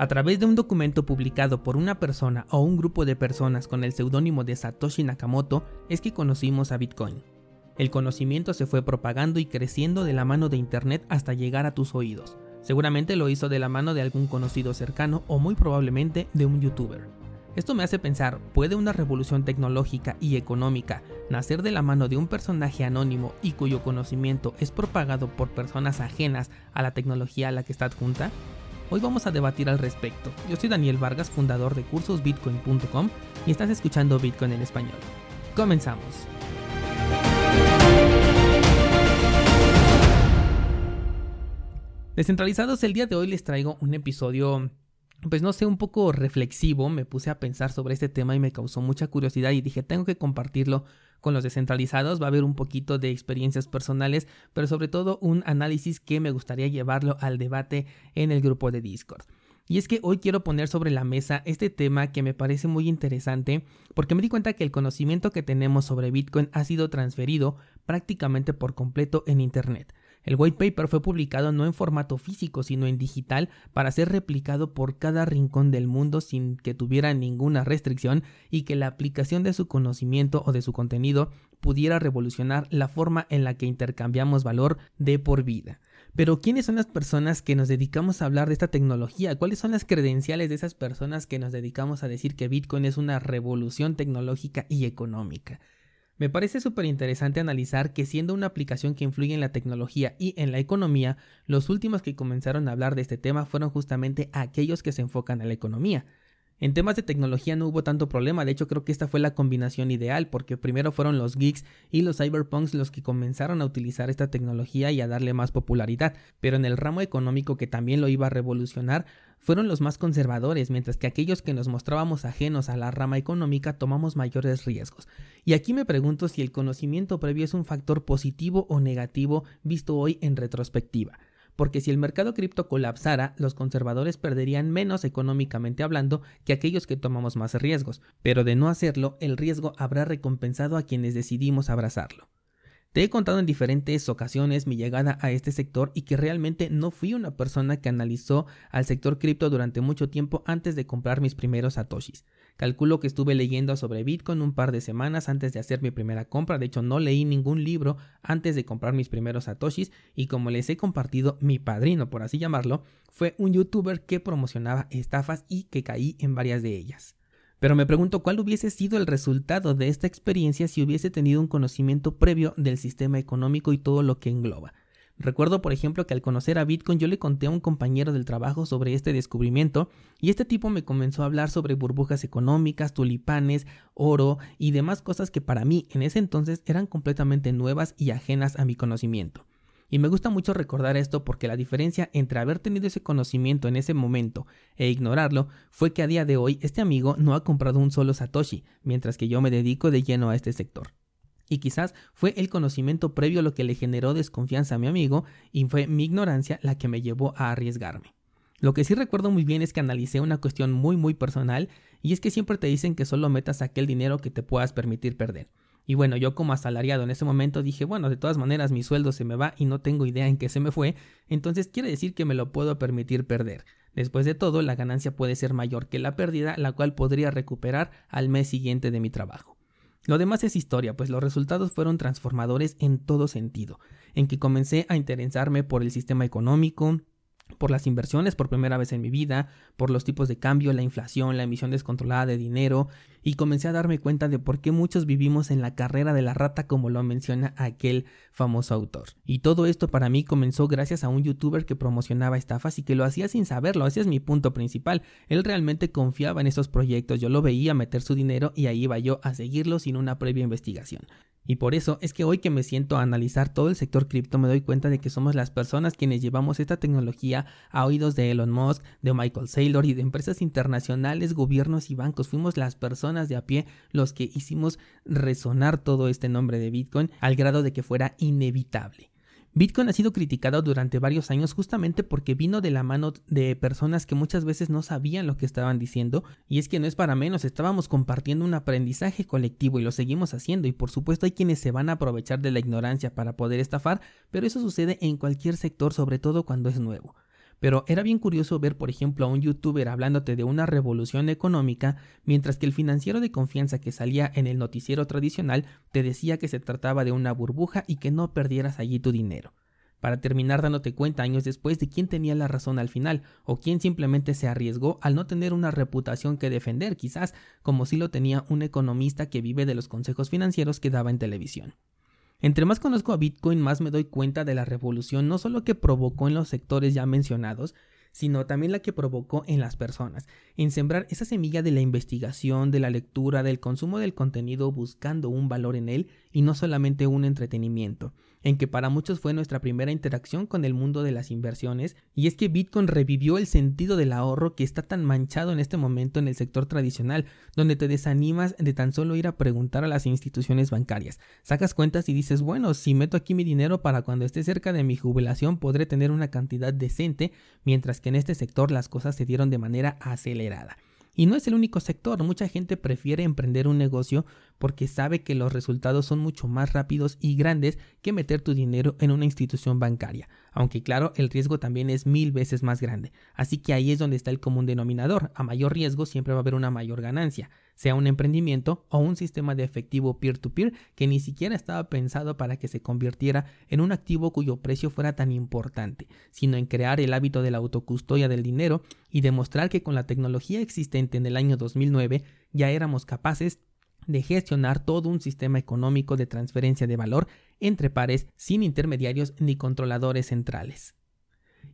A través de un documento publicado por una persona o un grupo de personas con el seudónimo de Satoshi Nakamoto es que conocimos a Bitcoin. El conocimiento se fue propagando y creciendo de la mano de Internet hasta llegar a tus oídos. Seguramente lo hizo de la mano de algún conocido cercano o muy probablemente de un youtuber. Esto me hace pensar, ¿puede una revolución tecnológica y económica nacer de la mano de un personaje anónimo y cuyo conocimiento es propagado por personas ajenas a la tecnología a la que está adjunta? Hoy vamos a debatir al respecto. Yo soy Daniel Vargas, fundador de cursosbitcoin.com y estás escuchando Bitcoin en español. Comenzamos. Descentralizados, el día de hoy les traigo un episodio, pues no sé, un poco reflexivo. Me puse a pensar sobre este tema y me causó mucha curiosidad y dije, tengo que compartirlo con los descentralizados. Va a haber un poquito de experiencias personales, pero sobre todo un análisis que me gustaría llevarlo al debate en el grupo de Discord. Y es que hoy quiero poner sobre la mesa este tema que me parece muy interesante porque me di cuenta que el conocimiento que tenemos sobre Bitcoin ha sido transferido prácticamente por completo en Internet. El white paper fue publicado no en formato físico, sino en digital para ser replicado por cada rincón del mundo sin que tuviera ninguna restricción y que la aplicación de su conocimiento o de su contenido pudiera revolucionar la forma en la que intercambiamos valor de por vida. Pero ¿quiénes son las personas que nos dedicamos a hablar de esta tecnología? ¿Cuáles son las credenciales de esas personas que nos dedicamos a decir que Bitcoin es una revolución tecnológica y económica? Me parece súper interesante analizar que siendo una aplicación que influye en la tecnología y en la economía, los últimos que comenzaron a hablar de este tema fueron justamente aquellos que se enfocan a la economía. En temas de tecnología no hubo tanto problema, de hecho creo que esta fue la combinación ideal, porque primero fueron los geeks y los cyberpunks los que comenzaron a utilizar esta tecnología y a darle más popularidad, pero en el ramo económico que también lo iba a revolucionar, fueron los más conservadores, mientras que aquellos que nos mostrábamos ajenos a la rama económica tomamos mayores riesgos. Y aquí me pregunto si el conocimiento previo es un factor positivo o negativo visto hoy en retrospectiva porque si el mercado cripto colapsara, los conservadores perderían menos económicamente hablando que aquellos que tomamos más riesgos, pero de no hacerlo, el riesgo habrá recompensado a quienes decidimos abrazarlo. Te he contado en diferentes ocasiones mi llegada a este sector y que realmente no fui una persona que analizó al sector cripto durante mucho tiempo antes de comprar mis primeros satoshis. Calculo que estuve leyendo sobre Bitcoin un par de semanas antes de hacer mi primera compra, de hecho no leí ningún libro antes de comprar mis primeros satoshis y como les he compartido, mi padrino, por así llamarlo, fue un youtuber que promocionaba estafas y que caí en varias de ellas. Pero me pregunto cuál hubiese sido el resultado de esta experiencia si hubiese tenido un conocimiento previo del sistema económico y todo lo que engloba. Recuerdo, por ejemplo, que al conocer a Bitcoin yo le conté a un compañero del trabajo sobre este descubrimiento y este tipo me comenzó a hablar sobre burbujas económicas, tulipanes, oro y demás cosas que para mí en ese entonces eran completamente nuevas y ajenas a mi conocimiento. Y me gusta mucho recordar esto porque la diferencia entre haber tenido ese conocimiento en ese momento e ignorarlo fue que a día de hoy este amigo no ha comprado un solo Satoshi, mientras que yo me dedico de lleno a este sector. Y quizás fue el conocimiento previo lo que le generó desconfianza a mi amigo y fue mi ignorancia la que me llevó a arriesgarme. Lo que sí recuerdo muy bien es que analicé una cuestión muy muy personal y es que siempre te dicen que solo metas aquel dinero que te puedas permitir perder. Y bueno, yo como asalariado en ese momento dije, bueno, de todas maneras mi sueldo se me va y no tengo idea en qué se me fue, entonces quiere decir que me lo puedo permitir perder. Después de todo, la ganancia puede ser mayor que la pérdida, la cual podría recuperar al mes siguiente de mi trabajo. Lo demás es historia, pues los resultados fueron transformadores en todo sentido, en que comencé a interesarme por el sistema económico, por las inversiones por primera vez en mi vida, por los tipos de cambio, la inflación, la emisión descontrolada de dinero, y comencé a darme cuenta de por qué muchos vivimos en la carrera de la rata como lo menciona aquel famoso autor. Y todo esto para mí comenzó gracias a un youtuber que promocionaba estafas y que lo hacía sin saberlo, ese es mi punto principal. Él realmente confiaba en esos proyectos, yo lo veía meter su dinero y ahí iba yo a seguirlo sin una previa investigación. Y por eso es que hoy que me siento a analizar todo el sector cripto me doy cuenta de que somos las personas quienes llevamos esta tecnología a oídos de Elon Musk, de Michael Saylor y de empresas internacionales, gobiernos y bancos. Fuimos las personas de a pie los que hicimos resonar todo este nombre de Bitcoin al grado de que fuera inevitable. Bitcoin ha sido criticado durante varios años justamente porque vino de la mano de personas que muchas veces no sabían lo que estaban diciendo y es que no es para menos, estábamos compartiendo un aprendizaje colectivo y lo seguimos haciendo y por supuesto hay quienes se van a aprovechar de la ignorancia para poder estafar, pero eso sucede en cualquier sector sobre todo cuando es nuevo. Pero era bien curioso ver, por ejemplo, a un youtuber hablándote de una revolución económica, mientras que el financiero de confianza que salía en el noticiero tradicional te decía que se trataba de una burbuja y que no perdieras allí tu dinero. Para terminar dándote cuenta años después de quién tenía la razón al final, o quién simplemente se arriesgó al no tener una reputación que defender, quizás como si lo tenía un economista que vive de los consejos financieros que daba en televisión. Entre más conozco a Bitcoin, más me doy cuenta de la revolución no solo que provocó en los sectores ya mencionados, sino también la que provocó en las personas, en sembrar esa semilla de la investigación, de la lectura, del consumo del contenido buscando un valor en él y no solamente un entretenimiento en que para muchos fue nuestra primera interacción con el mundo de las inversiones, y es que Bitcoin revivió el sentido del ahorro que está tan manchado en este momento en el sector tradicional, donde te desanimas de tan solo ir a preguntar a las instituciones bancarias. Sacas cuentas y dices, bueno, si meto aquí mi dinero para cuando esté cerca de mi jubilación podré tener una cantidad decente, mientras que en este sector las cosas se dieron de manera acelerada. Y no es el único sector, mucha gente prefiere emprender un negocio porque sabe que los resultados son mucho más rápidos y grandes que meter tu dinero en una institución bancaria, aunque claro, el riesgo también es mil veces más grande. Así que ahí es donde está el común denominador, a mayor riesgo siempre va a haber una mayor ganancia sea un emprendimiento o un sistema de efectivo peer-to-peer que ni siquiera estaba pensado para que se convirtiera en un activo cuyo precio fuera tan importante, sino en crear el hábito de la autocustodia del dinero y demostrar que con la tecnología existente en el año 2009 ya éramos capaces de gestionar todo un sistema económico de transferencia de valor entre pares sin intermediarios ni controladores centrales.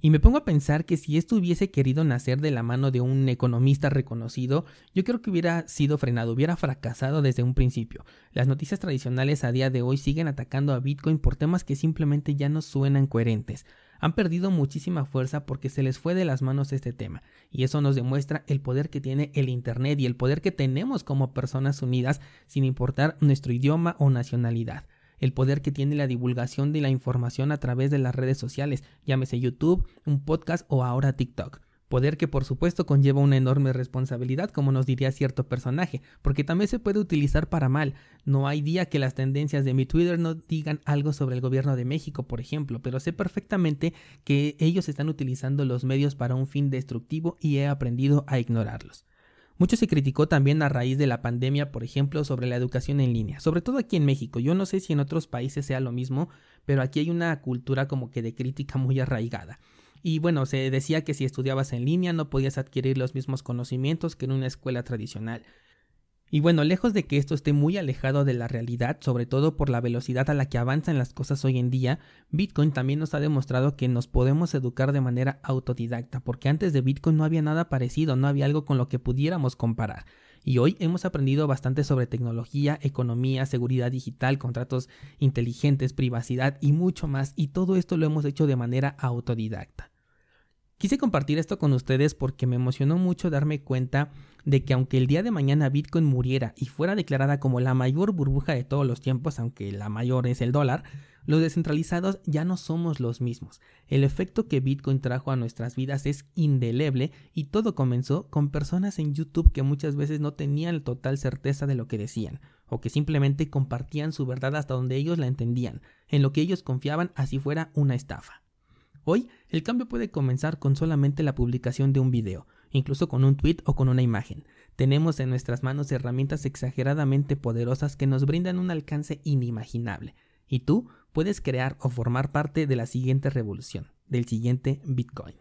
Y me pongo a pensar que si esto hubiese querido nacer de la mano de un economista reconocido, yo creo que hubiera sido frenado, hubiera fracasado desde un principio. Las noticias tradicionales a día de hoy siguen atacando a Bitcoin por temas que simplemente ya no suenan coherentes. Han perdido muchísima fuerza porque se les fue de las manos este tema, y eso nos demuestra el poder que tiene el Internet y el poder que tenemos como personas unidas sin importar nuestro idioma o nacionalidad el poder que tiene la divulgación de la información a través de las redes sociales, llámese YouTube, un podcast o ahora TikTok. Poder que por supuesto conlleva una enorme responsabilidad, como nos diría cierto personaje, porque también se puede utilizar para mal. No hay día que las tendencias de mi Twitter no digan algo sobre el gobierno de México, por ejemplo, pero sé perfectamente que ellos están utilizando los medios para un fin destructivo y he aprendido a ignorarlos. Mucho se criticó también a raíz de la pandemia, por ejemplo, sobre la educación en línea, sobre todo aquí en México. Yo no sé si en otros países sea lo mismo, pero aquí hay una cultura como que de crítica muy arraigada. Y bueno, se decía que si estudiabas en línea no podías adquirir los mismos conocimientos que en una escuela tradicional. Y bueno, lejos de que esto esté muy alejado de la realidad, sobre todo por la velocidad a la que avanzan las cosas hoy en día, Bitcoin también nos ha demostrado que nos podemos educar de manera autodidacta, porque antes de Bitcoin no había nada parecido, no había algo con lo que pudiéramos comparar. Y hoy hemos aprendido bastante sobre tecnología, economía, seguridad digital, contratos inteligentes, privacidad y mucho más, y todo esto lo hemos hecho de manera autodidacta. Quise compartir esto con ustedes porque me emocionó mucho darme cuenta de que aunque el día de mañana Bitcoin muriera y fuera declarada como la mayor burbuja de todos los tiempos, aunque la mayor es el dólar, los descentralizados ya no somos los mismos. El efecto que Bitcoin trajo a nuestras vidas es indeleble y todo comenzó con personas en YouTube que muchas veces no tenían total certeza de lo que decían, o que simplemente compartían su verdad hasta donde ellos la entendían, en lo que ellos confiaban así fuera una estafa. Hoy el cambio puede comenzar con solamente la publicación de un video, incluso con un tweet o con una imagen. Tenemos en nuestras manos herramientas exageradamente poderosas que nos brindan un alcance inimaginable. Y tú puedes crear o formar parte de la siguiente revolución, del siguiente Bitcoin.